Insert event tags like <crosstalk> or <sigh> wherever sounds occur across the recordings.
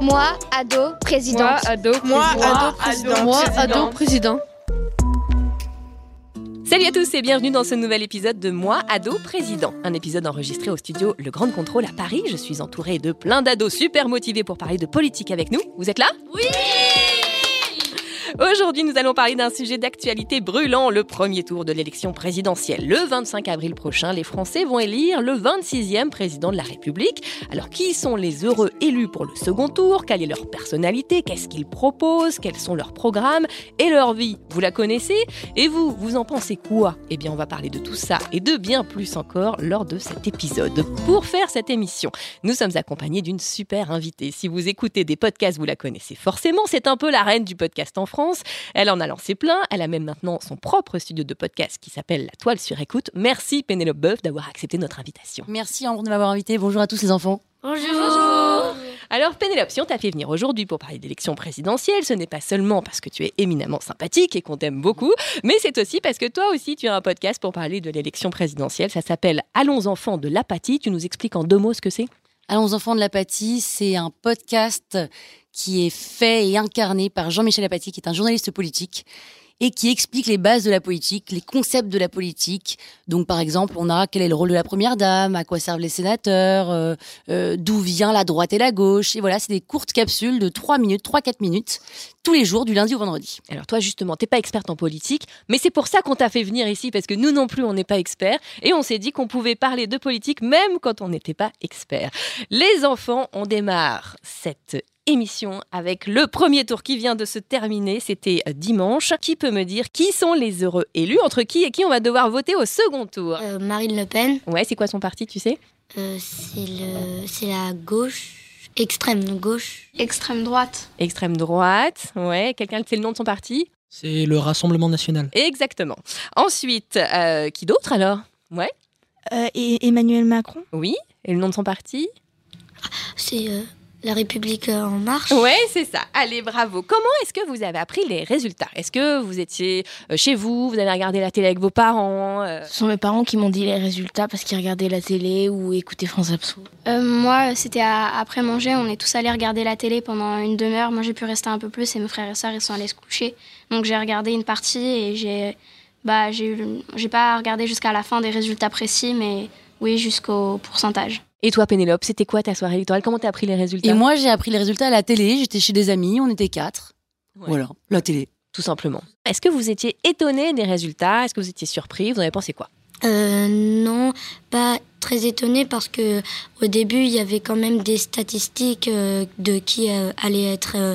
Moi, ado, présidente. ado, Moi, ado, président. Moi, Président. président. Salut à tous et bienvenue dans ce nouvel épisode de Moi, ado président. Un épisode enregistré au studio Le Grand Contrôle à Paris. Je suis entourée de plein d'ados super motivés pour parler de politique avec nous. Vous êtes là? Oui Aujourd'hui, nous allons parler d'un sujet d'actualité brûlant, le premier tour de l'élection présidentielle. Le 25 avril prochain, les Français vont élire le 26e président de la République. Alors, qui sont les heureux élus pour le second tour? Quelle est leur personnalité? Qu'est-ce qu'ils proposent? Quels sont leurs programmes? Et leur vie Vous la connaissez? Et vous, vous en pensez quoi? Eh bien, on va parler de tout ça et de bien plus encore lors de cet épisode. Pour faire cette émission, nous sommes accompagnés d'une super invitée. Si vous écoutez des podcasts, vous la connaissez forcément. C'est un peu la reine du podcast en France. Elle en a lancé plein. Elle a même maintenant son propre studio de podcast qui s'appelle La Toile sur écoute. Merci Pénélope Boeuf d'avoir accepté notre invitation. Merci Ambre de m'avoir invité. Bonjour à tous les enfants. Bonjour. Alors Pénélope, si on t'a fait venir aujourd'hui pour parler d'élection présidentielle, ce n'est pas seulement parce que tu es éminemment sympathique et qu'on t'aime beaucoup, mais c'est aussi parce que toi aussi tu as un podcast pour parler de l'élection présidentielle. Ça s'appelle Allons enfants de l'apathie. Tu nous expliques en deux mots ce que c'est? Allons enfants de l'apathie, c'est un podcast qui est fait et incarné par Jean-Michel Apathy, qui est un journaliste politique et qui explique les bases de la politique, les concepts de la politique. Donc, par exemple, on a quel est le rôle de la première dame, à quoi servent les sénateurs, euh, euh, d'où vient la droite et la gauche. Et voilà, c'est des courtes capsules de 3 minutes, 3-4 minutes, tous les jours, du lundi au vendredi. Alors toi justement, t'es pas experte en politique, mais c'est pour ça qu'on t'a fait venir ici parce que nous non plus on n'est pas experts et on s'est dit qu'on pouvait parler de politique même quand on n'était pas expert. Les enfants, on démarre cette émission avec le premier tour qui vient de se terminer, c'était dimanche. Qui peut me dire qui sont les heureux élus entre qui et qui on va devoir voter au second tour? Euh, Marine Le Pen, Ouais, c'est quoi son parti, tu sais? Euh, c'est c'est la gauche, extrême gauche. Extrême droite. Extrême droite, ouais, quelqu'un sait le nom de son parti? C'est le Rassemblement national. Exactement. Ensuite, euh, qui d'autre alors? Ouais, et Emmanuel Macron oui, et le nom de son parti? C'est euh, la République euh, en marche. Ouais, c'est ça. Allez, bravo. Comment est-ce que vous avez appris les résultats? Est-ce que vous étiez euh, chez vous, vous avez regardé la télé avec vos parents euh, Ce sont mes parents qui m'ont dit les résultats parce qu'ils regardaient la télé ou écoutaient France Abso. Euh, moi, c'était après manger. On est tous allés regarder la télé pendant une demi-heure. Moi, j'ai pu rester un peu plus et mes frères et sœurs, ils sont allés se coucher. Donc, j'ai regardé une partie et j'ai. Bah, j'ai eu- j'ai pas regardé jusqu'à la fin des résultats précis, mais oui, jusqu'au pourcentage. Et toi, Pénélope, c'était quoi ta soirée électorale? Comment t'as appris les résultats? Et moi, j'ai appris les résultats à la télé. J'étais chez des amis, on était quatre. Ouais. Voilà, la télé. Tout simplement. Est-ce que vous étiez étonné des résultats? Est-ce que vous étiez surpris Vous en avez pensé quoi? Euh, non, pas très étonnée parce que au début il y avait quand même des statistiques euh, de qui euh, allait être euh,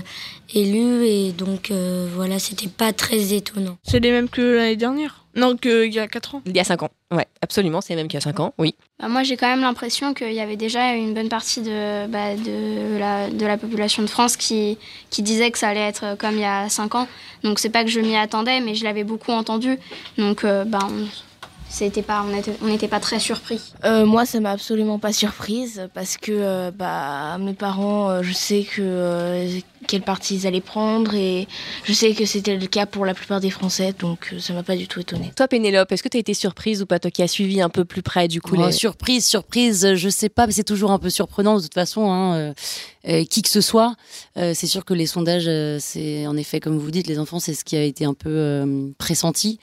élu et donc euh, voilà c'était pas très étonnant. C'est les mêmes que l'année dernière? Non, qu'il y a 4 ans. Il y a 5 ans. Ouais, absolument, c'est même qu'il y a 5 ans, oui. Bah, moi j'ai quand même l'impression qu'il y avait déjà une bonne partie de, bah, de, la, de la population de France qui, qui disait que ça allait être comme il y a 5 ans. Donc c'est pas que je m'y attendais mais je l'avais beaucoup entendu. Donc euh, bah, on, c'était pas, on n'était on n'était pas très surpris. Euh, moi, ça m'a absolument pas surprise parce que euh, bah, mes parents, euh, je sais que euh, quel parti ils allaient prendre et je sais que c'était le cas pour la plupart des Français, donc euh, ça m'a pas du tout étonnée. Toi, Pénélope, est-ce que tu as été surprise ou pas Toi qui as suivi un peu plus près, du coup. Oh, les- Surprise, surprise, je sais pas, mais c'est toujours un peu surprenant de toute façon, hein, euh, euh, qui que ce soit. Euh, c'est sûr que les sondages, euh, c'est en effet, comme vous dites, les enfants, c'est ce qui a été un peu euh, pressenti.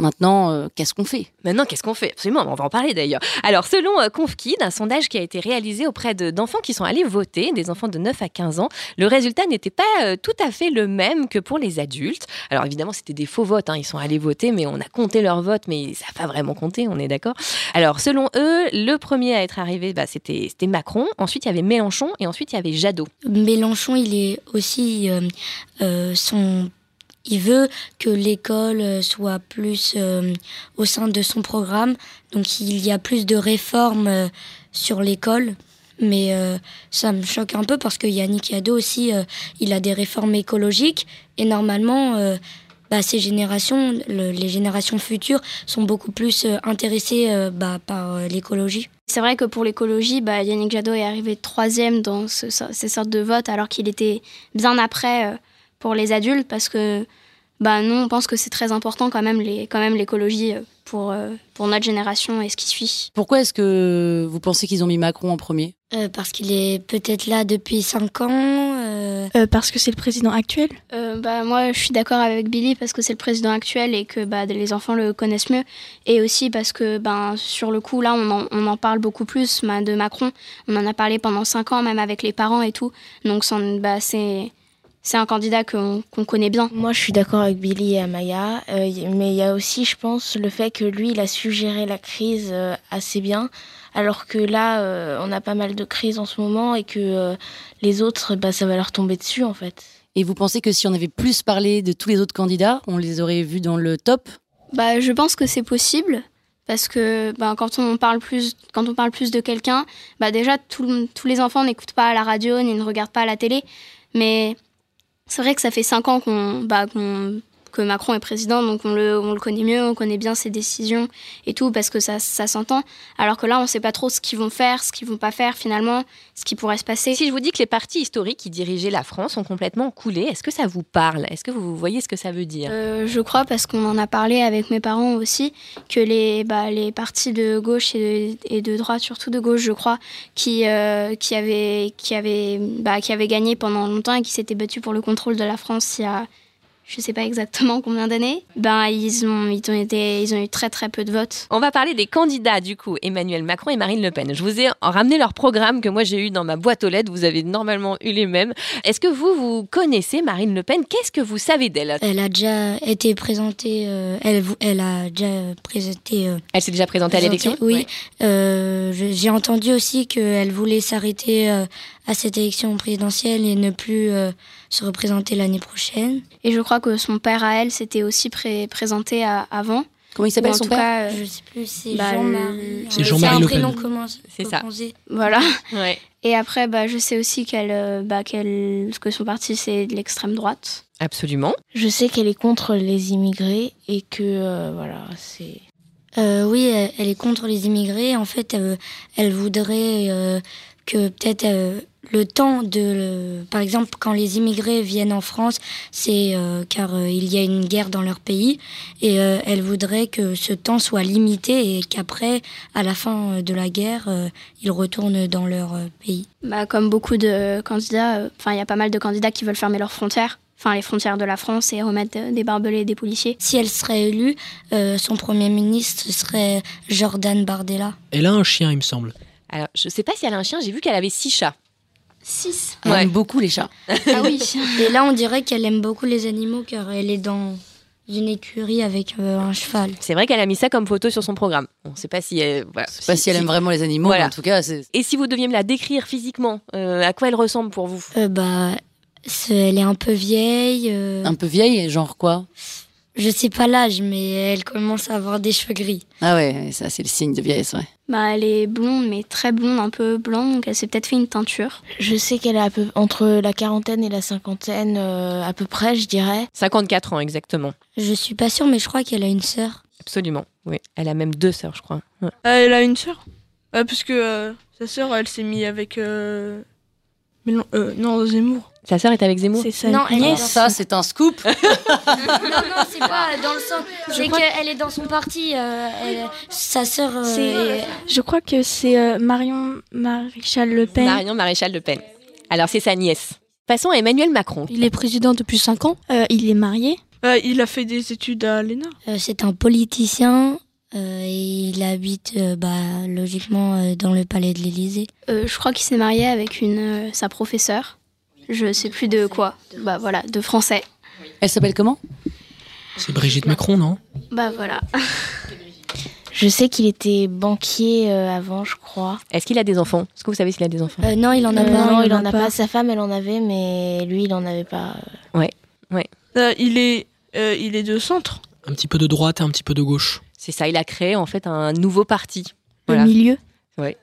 Maintenant, euh, qu'est-ce qu'on fait? Maintenant, qu'est-ce qu'on fait? Absolument, on va en parler d'ailleurs. Alors, selon euh, Confkid, un sondage qui a été réalisé auprès de- d'enfants qui sont allés voter, des enfants de 9 à 15 ans, le résultat n'était pas euh, tout à fait le même que pour les adultes. Alors, évidemment, c'était des faux votes. hein. Ils sont allés voter, mais on a compté leurs votes, mais ça n'a pas vraiment compté, on est d'accord? Alors, selon eux, le premier à être arrivé, bah, c'était c'était Macron. Ensuite, il y avait Mélenchon et ensuite, il y avait Jadot. Mélenchon, il est aussi euh, euh, son. Il veut que l'école soit plus euh, au sein de son programme. Donc il y a plus de réformes euh, sur l'école. Mais euh, ça me choque un peu parce que Yannick Jadot aussi, il a des réformes écologiques. Et normalement, bah, ces générations, le- les générations futures, sont beaucoup plus intéressées bah, par l'écologie. C'est vrai que pour l'écologie, bah, Yannick Jadot est arrivé troisième dans ce- ces sortes de votes, alors qu'il était bien après pour les adultes, parce que bah, nous, on pense que c'est très important quand même les- quand même l'écologie euh, pour, euh, pour notre génération et ce qui suit. Pourquoi est-ce que vous pensez qu'ils ont mis Macron en premier? Euh, parce qu'il est peut-être là depuis 5 ans. euh, Euh, parce que c'est le président actuel? Euh, bah, moi, je suis d'accord avec Billy parce que c'est le président actuel et que bah, les enfants le connaissent mieux. Et aussi parce que ben, sur le coup, là, on en, on en parle beaucoup plus bah, de Macron. On en a parlé pendant cinq ans, même avec les parents et tout. Donc, bah, c'est. C'est un candidat qu'on qu'on connaît bien. Moi, je suis d'accord avec Billy et Amaya, euh, mais il y a aussi, je pense, le fait que lui, il a su gérer la crise euh, assez bien, alors que là, euh, on a pas mal de crises en ce moment et que euh, les autres, bah, ça va leur tomber dessus, en fait. Et vous pensez que si on avait plus parlé de tous les autres candidats, on les aurait vus dans le top? Bah, je pense que c'est possible. Parce que bah, quand on parle plus, quand on parle plus de quelqu'un, bah déjà tout tous les enfants n'écoutent pas la radio ni ne regardent pas la télé, mais c'est vrai que ça fait cinq ans qu'on, bah, qu'on- que Macron est président, donc on le, on le connaît mieux, on connaît bien ses décisions et tout parce que ça, ça s'entend. Alors que là, on ne sait pas trop ce qu'ils vont faire, ce qu'ils vont pas faire finalement, ce qui pourrait se passer. Si je vous dis que les partis historiques qui dirigeaient la France ont complètement coulé, est-ce que ça vous parle? Est-ce que vous voyez ce que ça veut dire? Euh, je crois, parce qu'on en a parlé avec mes parents aussi, que les, bah, les partis de gauche et de, et de droite, surtout de gauche, je crois, qui, euh, qui, avaient, qui, avaient, bah, qui avaient gagné pendant longtemps et qui s'étaient battus pour le contrôle de la France il y a je sais pas exactement combien d'années, ben, ils, ont, ils, ont été, ils ont eu très très peu de votes. On va parler des candidats du coup, Emmanuel Macron et Marine Le Pen. Je vous ai ramené leur programme que moi j'ai eu dans ma boîte aux lettres, vous avez normalement eu les mêmes. Est-ce que vous, vous connaissez Marine Le Pen? Qu'est-ce que vous savez d'elle? Elle a déjà été présentée, euh, elle, a déjà présenté. euh, Elle s'est déjà présentée à l'élection? Oui. Ouais. Euh, J'ai entendu aussi qu'elle voulait s'arrêter euh, à cette élection présidentielle et ne plus euh, se représenter l'année prochaine. Et je crois que son père à elle s'était aussi pré- présenté à- avant. Comment il s'appelle son père cas, euh, Je sais plus, c'est bah, Jean-Marie. C'est euh, Jean-Marie un Le prénom C'est ça. comment c'est Voilà. Ouais. Et après, bah, je sais aussi qu'elle, euh, bah, qu'elle, que son parti, c'est de l'extrême droite. Absolument. Je sais qu'elle est contre les immigrés et que, euh, voilà, c'est... Euh, oui, elle, elle est contre les immigrés. En fait, euh, elle voudrait euh, que peut-être euh, le temps de, le- par exemple, quand les immigrés viennent en France, c'est euh, car euh, il y a une guerre dans leur pays, et euh, elle voudrait que ce temps soit limité et qu'après, à la fin euh, de la guerre, euh, ils retournent dans leur euh, pays. Bah, comme beaucoup de candidats, euh, enfin, il y a pas mal de candidats qui veulent fermer leurs frontières, enfin, les frontières de la France et remettre des barbelés et des policiers. Si elle serait élue, euh, son premier ministre serait Jordan Bardella. Elle a un chien, il me semble. Alors, je sais pas si elle a un chien, j'ai vu qu'elle avait six chats. 6 Elle Ouais. aime beaucoup les chats. Ah oui. <laughs> Et là, on dirait qu'elle aime beaucoup les animaux car elle est dans une écurie avec euh, un cheval. C'est vrai qu'elle a mis ça comme photo sur son programme. On sait pas si elle, voilà, Je sais pas si elle aime vraiment les animaux, Voilà. mais en tout cas, c'est. Et si vous deviez me la décrire physiquement, euh, à quoi elle ressemble pour vous? Euh, bah, elle est un peu vieille. euh, Un peu vieille, genre quoi? Je sais pas l'âge, mais elle commence à avoir des cheveux gris. Ah ouais, ça c'est le signe de vieillesse, ouais. Bah, elle est blonde, mais très blonde, un peu blanc, donc elle s'est peut-être fait une teinture. Je sais qu'elle est à peu, entre la quarantaine et la cinquantaine, euh, à peu près, je dirais. 54 ans exactement. Je suis pas sûre, mais je crois qu'elle a une sœur. Absolument. Oui, elle a même deux sœurs, je crois. Ouais. Euh, Elle a une sœur? Euh, parce que euh, sa sœur, elle s'est mise avec. Euh... Mélen- euh, non, Zemmour. Sa sœur est avec Zemmour. C'est sa Non, elle est nièce. dans Ça, c'est un scoop. <laughs> non, non, c'est pas dans le sens. C'est qu'elle est dans son parti. euh, elle- sa sœur. euh, C'est- est- Je crois que c'est euh, Marion Maréchal Le Pen. Marion Maréchal Le Pen. Alors, c'est sa nièce. Passons à Emmanuel Macron. Il est président depuis 5 ans. Euh, il est marié. Euh, il a fait des études à l'ENA. Euh, c'est un politicien euh, et il habite euh, bah, logiquement euh, dans le palais de l'Élysée. Euh, je crois qu'il s'est marié avec une, euh, sa professeure. Je sais plus de quoi. Bah voilà, de français. Elle s'appelle comment? C'est Brigitte Macron, non? Bah voilà. <laughs> Je sais qu'il était banquier euh, avant, je crois. Est-ce qu'il a des enfants? Est-ce que vous savez s'il a des enfants? Euh, non, il en a Euh, pas. non, il en a pas. Sa femme, elle en avait, mais lui, il en avait pas. Ouais, ouais. Euh, il, est, euh, il est de centre. Un petit peu de droite et un petit peu de gauche. C'est ça, il a créé en fait un nouveau parti. Le milieu? Ouais.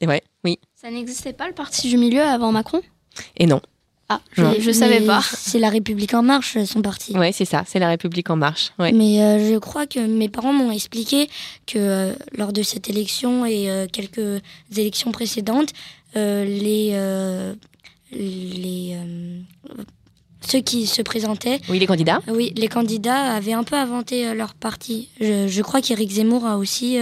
Et ouais, oui. Ça n'existait pas le parti du milieu avant Macron? Et non. Ah, je, Ouais. je savais Mais pas. C'est la République en marche, son parti. Ouais, c'est ça, c'est la République en marche. Ouais. Mais euh, je crois que mes parents m'ont expliqué que euh, lors de cette élection et euh, quelques élections précédentes, euh, les, euh, les euh, ceux qui se présentaient, Oui, les candidats. oui, les candidats avaient un peu inventé leur parti. Je, je crois qu'Éric Zemmour a aussi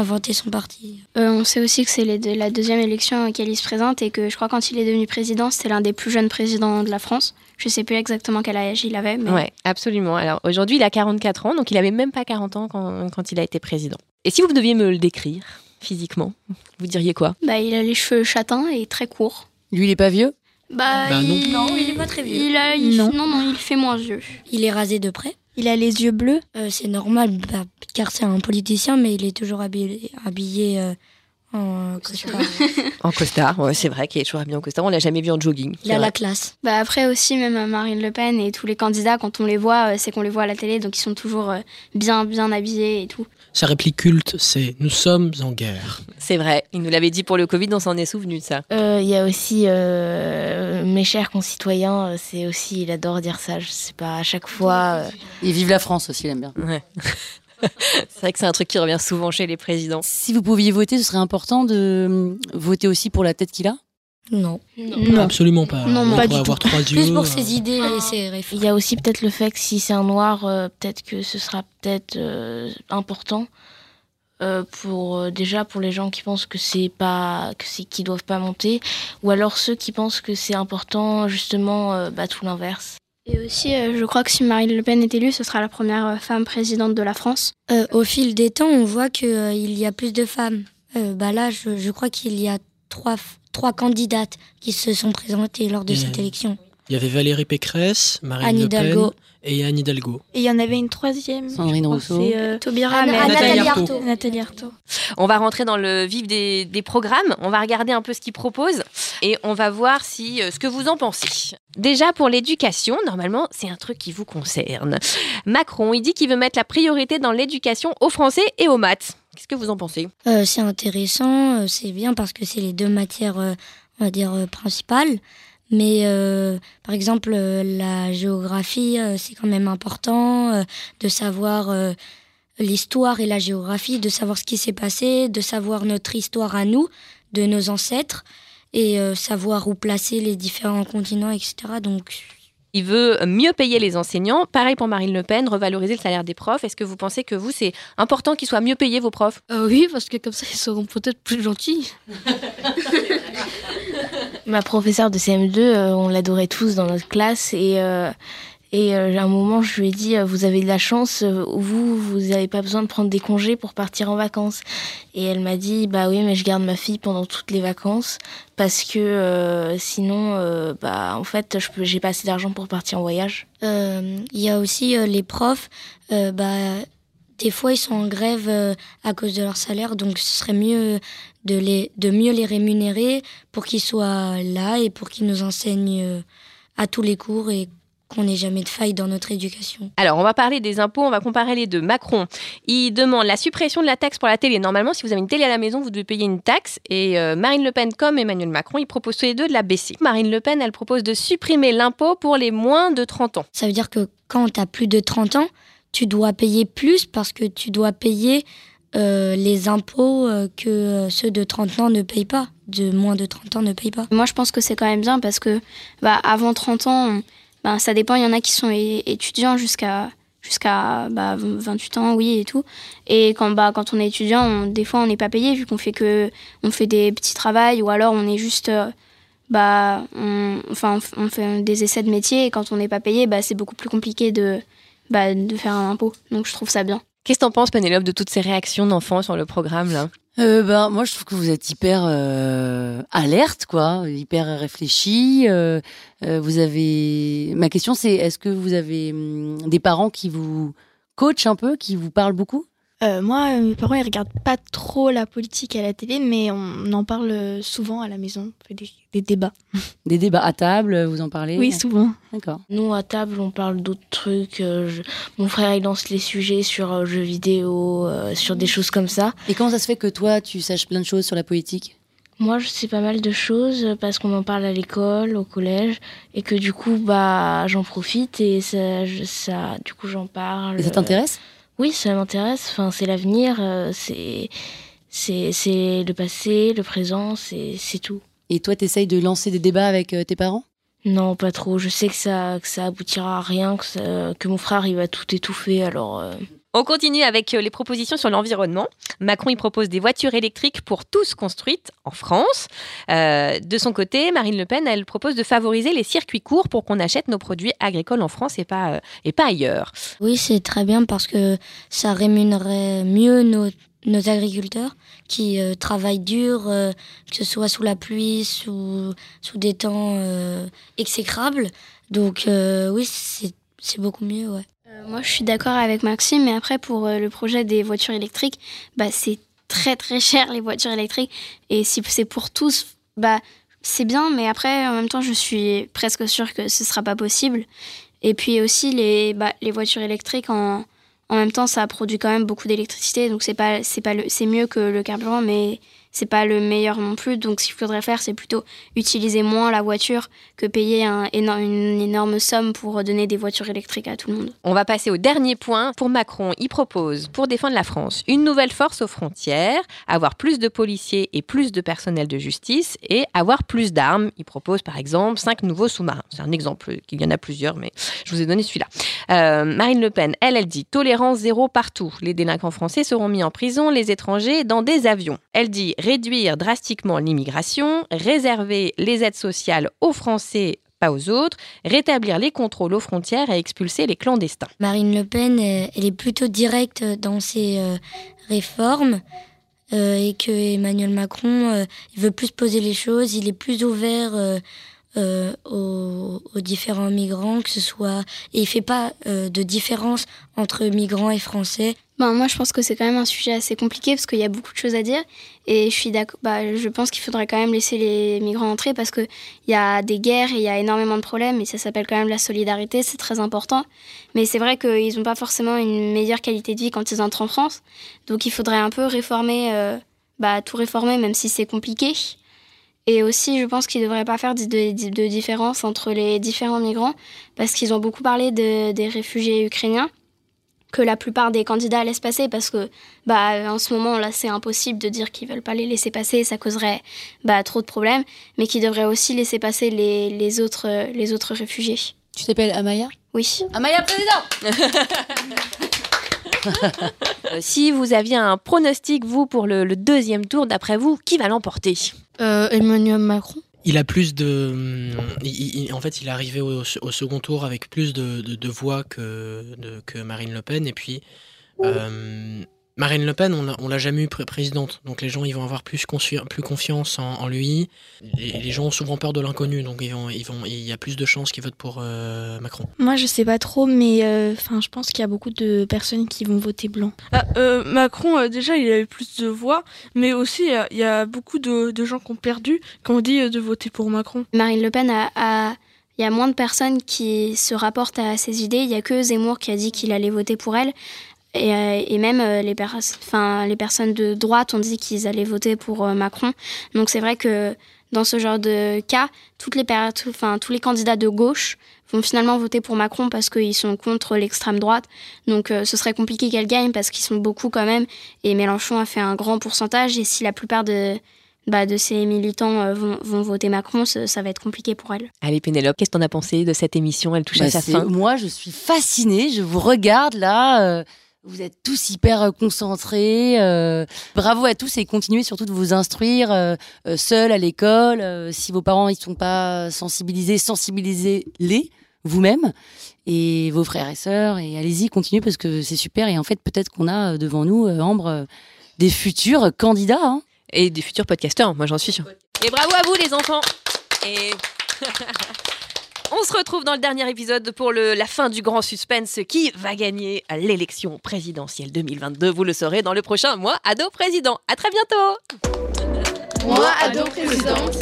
inventé son parti. Euh, on sait aussi que c'est la deuxième élection à laquelle il se présente et que je crois quand il est devenu président, c'était l'un des plus jeunes présidents de la France. Je sais plus exactement quel âge il avait, mais Ouais, absolument. Alors aujourd'hui, il a 44 ans, donc il avait même pas 40 ans quand, quand il a été président. Et si vous deviez me le décrire physiquement, vous diriez quoi? Bah, il a les cheveux châtains et très courts. Lui, il est pas vieux? Bah, Bah, non. il... Non, il est pas très vieux. Il a, il- Non. non, non, il fait moins vieux. Il est rasé de près? Il a les yeux bleus. Euh, c'est normal, bah, car c'est un politicien, mais il est toujours habillé, habillé euh, en costard. <laughs> En costard, ouais, c'est vrai qu'il est toujours habillé en costard. On l'a jamais vu en jogging. Il a vrai. la classe. Bah après aussi, même euh, Marine Le Pen et tous les candidats, quand on les voit, euh, c'est qu'on les voit à la télé, donc ils sont toujours euh, bien, bien habillés et tout. Sa réplique culte, c'est Nous sommes en guerre. <laughs> C'est vrai. Il nous l'avait dit pour le Covid, on s'en est souvenu de ça. Euh, Il y a aussi euh, mes chers concitoyens. euh, C'est aussi, il adore dire ça. Je sais pas. À chaque fois. euh, Et vive la France aussi, il aime bien. Ouais. <laughs> c'est vrai que c'est un truc qui revient souvent chez les présidents. Si vous pouviez voter, ce serait important de euh, voter aussi pour la tête qu'il a? Non. Absolument pas. Non, On non, pas du avoir tout. trois Plus pour euh, ses idées et ses réflexions. Il y a aussi peut-être le fait que si c'est un noir, euh, peut-être que ce sera peut-être euh, important euh, pour euh, déjà pour les gens qui pensent que c'est pas que c'est qu'ils doivent pas monter, ou alors ceux qui pensent que c'est important justement euh, bah, tout l'inverse. Et aussi, euh, je crois que si Marine Le Pen est élue, ce sera la première euh, femme présidente de la France. Euh, au fil des temps, on voit qu'il il y a plus de femmes. Euh, bah là, je, je crois qu'il y a trois, trois candidates qui se sont présentées lors de Et- cette élection. Il y avait Valérie Pécresse, Marine Anne Le Pen Hidalgo. et Anne Hidalgo. Et il y en avait une troisième. Sandrine Rousseau. C'est euh, Taubira, Nathalie Nathalie Arthaud. Arthaud. Nathalie Arthaud. On va rentrer dans le vif des, des programmes. On va regarder un peu ce qu'ils proposent et on va voir si euh, ce que vous en pensez. Déjà pour l'éducation, normalement, c'est un truc qui vous concerne. Macron, il dit qu'il veut mettre la priorité dans l'éducation aux Français et aux maths. Qu'est-ce que vous en pensez? Euh, c'est intéressant, euh, c'est bien parce que c'est les deux matières, euh, on va dire, euh, principales. Mais euh, par exemple, euh, la géographie, euh, c'est quand même important euh, de savoir euh, l'histoire et la géographie, de savoir ce qui s'est passé, de savoir notre histoire à nous, de nos ancêtres, et euh, savoir où placer les différents continents, etc. Donc, Il veut mieux payer les enseignants. Pareil pour Marine Le Pen, revaloriser le salaire des profs. Est-ce que vous pensez que vous, c'est important qu'ils soient mieux payés, vos profs? Euh, oui, parce que comme ça, ils seront peut-être plus gentils. <laughs> Ma professeure de CM2, euh, on l'adorait tous dans notre classe et euh, et euh, à un moment je lui ai dit euh, vous avez de la chance euh, vous vous n'avez pas besoin de prendre des congés pour partir en vacances et elle m'a dit bah oui mais je garde ma fille pendant toutes les vacances parce que euh, sinon euh, bah en fait je j'ai pas assez d'argent pour partir en voyage. Euh, Il y a aussi euh, les profs, euh, bah, des fois ils sont en grève euh, à cause de leur salaire, donc ce serait mieux de, les, de mieux les rémunérer pour qu'ils soient là et pour qu'ils nous enseignent euh, à tous les cours et qu'on n'ait jamais de faille dans notre éducation. Alors, on va parler des impôts, on va comparer les deux. Macron, il demande la suppression de la taxe pour la télé. Normalement, si vous avez une télé à la maison, vous devez payer une taxe. Et euh, Marine Le Pen, comme Emmanuel Macron, ils proposent tous les deux de la baisser. Marine Le Pen, elle propose de supprimer l'impôt pour les moins de 30 ans. Ça veut dire que quand tu as plus de 30 ans, tu dois payer plus parce que tu dois payer euh, les impôts euh, que euh, ceux de 30 ans ne payent pas, de moins de 30 ans ne payent pas. Moi, je pense que c'est quand même bien parce que bah, avant 30 ans, bah, ça dépend. Il y en a qui sont étudiants jusqu'à jusqu'à bah, 28 ans, oui, et tout. Et quand, bah, quand on est étudiant, on- des fois, on n'est pas payé vu qu'on fait que fait des petits travails ou alors on est juste bah, on, enfin, on fait des essais de métier et quand on n'est pas payé, bah, c'est beaucoup plus compliqué de, bah, de faire un impôt. Donc je trouve ça bien. Qu'est-ce que t'en penses, Pénélope, de toutes ces réactions d'enfants sur le programme là? Euh, ben, moi, je trouve que vous êtes hyper euh, alerte, quoi, hyper réfléchi. Euh, euh, vous avez. Ma question, c'est est-ce que vous avez hum, des parents qui vous coachent un peu, qui vous parlent beaucoup? Euh, moi, euh, mes parents, ils regardent pas trop la politique à la télé, mais on en parle euh, souvent à la maison. On fait des, des débats. <laughs> Des débats à table, vous en parlez Oui, souvent. D'accord. Nous, à table, on parle d'autres trucs. je- Mon frère, il lance les sujets sur jeux vidéo, euh, sur des choses comme ça. Et comment ça se fait que toi, tu saches plein de choses sur la politique? Moi, je sais pas mal de choses parce qu'on en parle à l'école, au collège, et que du coup, bah, j'en profite et ça, je- ça, du coup, j'en parle. Et ça t'intéresse? Oui, ça m'intéresse. Enfin, c'est l'avenir, euh, c'est, c'est, le passé, le présent, c'est, c'est tout. Et toi, t'essayes de lancer des débats avec euh, tes parents? Non, pas trop. Je sais que ça, que ça aboutira à rien, que, ça- que mon frère il va tout étouffer. Alors, euh, On continue avec euh, les propositions sur l'environnement. Macron, il propose des voitures électriques pour tous construites en France. Euh, de son côté, Marine Le Pen, elle propose de favoriser les circuits courts pour qu'on achète nos produits agricoles en France et pas, euh, et pas ailleurs. Oui, c'est très bien parce que ça rémunérerait mieux nos, nos agriculteurs qui travaillent dur, que ce soit sous la pluie, sous, sous des temps exécrables. Donc oui, c'est beaucoup mieux, ouais. Euh, moi, je suis d'accord avec Maxime, mais après, pour euh, le projet des voitures électriques, bah, c'est très très <laughs> cher les voitures électriques. Et si c'est pour tous, bah, c'est bien, mais après, en même temps, je suis presque sûre que ce sera pas possible. Et puis aussi, les, bah, les voitures électriques, en, en même temps, ça produit quand même beaucoup d'électricité, donc c'est c'est mieux que le carburant, mais c'est pas le meilleur non plus. Donc, ce qu'il faudrait faire, c'est plutôt utiliser moins la voiture que payer une énorme somme pour donner des voitures électriques à tout le monde. On va passer au dernier point. Pour Macron, il propose, pour défendre la France, une nouvelle force aux frontières, avoir plus de policiers et plus de personnel de justice et avoir plus d'armes. Il propose par exemple cinq nouveaux sous-marins. C'est un exemple, qu'il y en a plusieurs, mais je vous ai donné celui-là. Euh, Marine Le Pen, elle, elle dit tolérance zéro partout. Les délinquants français seront mis en prison, les étrangers dans des avions. Elle dit réduire drastiquement l'immigration, réserver les aides sociales aux Français pas aux autres, rétablir les contrôles aux frontières et expulser les clandestins. Marine Le Pen, euh, elle est plutôt directe dans ses euh, réformes euh, et que Emmanuel Macron, veut plus poser les choses, il est plus ouvert euh, aux, aux différents migrants, que ce soit et il fait pas euh, de différence entre migrants et français. Ben, moi, je pense que c'est quand même un sujet assez compliqué parce qu'il y a beaucoup de choses à dire. Et je suis d'accord. Bah, je pense qu'il faudrait quand même laisser les migrants entrer parce qu'il y a des guerres et il y a énormément de problèmes. Et ça s'appelle quand même la solidarité, c'est très important. Mais c'est vrai qu'ils n'ont pas forcément une meilleure qualité de vie quand ils entrent en France. Donc il faudrait un peu réformer, euh, bah, tout réformer, même si c'est compliqué. Et aussi, je pense qu'ils ne devraient pas faire de, de- de différence entre les différents migrants parce qu'ils ont beaucoup parlé de- des réfugiés ukrainiens que la plupart des candidats laissent passer parce que bah en ce moment là c'est impossible de dire qu'ils veulent pas les laisser passer ça causerait bah trop de problèmes mais qu'ils devraient aussi laisser passer les, les autres les autres réfugiés. Tu t'appelles Amaya? Oui. Amaya président <laughs> Euh, si vous aviez un pronostic, vous, pour le, le deuxième tour, d'après vous, qui va l'emporter? Euh, Emmanuel Macron. Il a plus de. hum, il- il- en fait, il est arrivé au, au second tour avec plus de, de- de voix que, de- que Marine Le Pen. Et puis, euh, Marine Le Pen, on l'a- on l'a jamais eu pré- présidente. Donc, les gens, ils vont avoir plus, confi- plus confiance en, en lui. Et les gens ont souvent peur de l'inconnu. Donc, ils vont, ils vont, il y a plus de chances qu'ils votent pour euh, Macron. Moi, je sais pas trop, mais euh, enfin, je pense qu'il y a beaucoup de personnes qui vont voter blanc. Ah, euh, Macron, euh, déjà, il a eu plus de voix, mais aussi, il y a- il y, a beaucoup de, de gens qui ont perdu, qui ont dit euh, de voter pour Macron. Marine Le Pen a, a- il y a moins de personnes qui se rapportent à ses idées. Il y a que Zemmour qui a dit qu'il allait voter pour elle. Et, euh, et même euh, les, pers- enfin, les personnes de droite ont dit qu'ils allaient voter pour euh, Macron. Donc c'est vrai que dans ce genre de cas, toutes les tout- enfin, tous les candidats de gauche vont finalement voter pour Macron parce qu'ils sont contre l'extrême droite. Donc euh, ce serait compliqué qu'elle gagne parce qu'ils sont beaucoup quand même. Et Mélenchon a fait un grand pourcentage. Et si la plupart de, bah, de ses militants euh, vont, vont voter Macron, ça, ça va être compliqué pour elle. Allez, Pénélope, qu'est-ce que t'en as pensé de cette émission? Elle touche Bah, à sa c'est- fin. Moi, je suis fascinée. Je vous regarde là. euh, Vous êtes tous hyper euh, concentrés. euh, bravo à tous et continuez surtout de vous instruire euh, euh, seuls à l'école. Euh, si vos parents ils sont pas sensibilisés, sensibilisez-les vous-même et vos frères et sœurs. Et allez-y, continuez parce que c'est super. Et en fait, peut-être qu'on a devant nous, euh, Ambre, euh, des futurs candidats. hein. Et des futurs podcasteurs, moi j'en suis sûre. Et bravo à vous les enfants. Et <laughs> on se retrouve dans le dernier épisode pour le, la fin du grand suspense. Qui va gagner à l'élection présidentielle 2022 Vous le saurez dans le prochain Moi Ado Président. À très bientôt. Moi, ado présidente.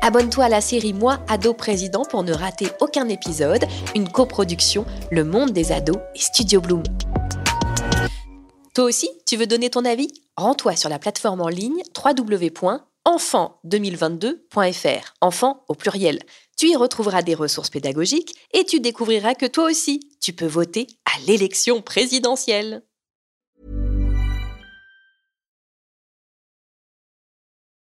Abonne-toi à la série Moi, ado président pour ne rater aucun épisode, une coproduction Le Monde des ados et Studio Bloom. Toi aussi, tu veux donner ton avis? Rends-toi sur la plateforme en ligne www.enfant2022.fr, enfant au pluriel. Tu y retrouveras des ressources pédagogiques et tu découvriras que toi aussi, tu peux voter à l'élection présidentielle.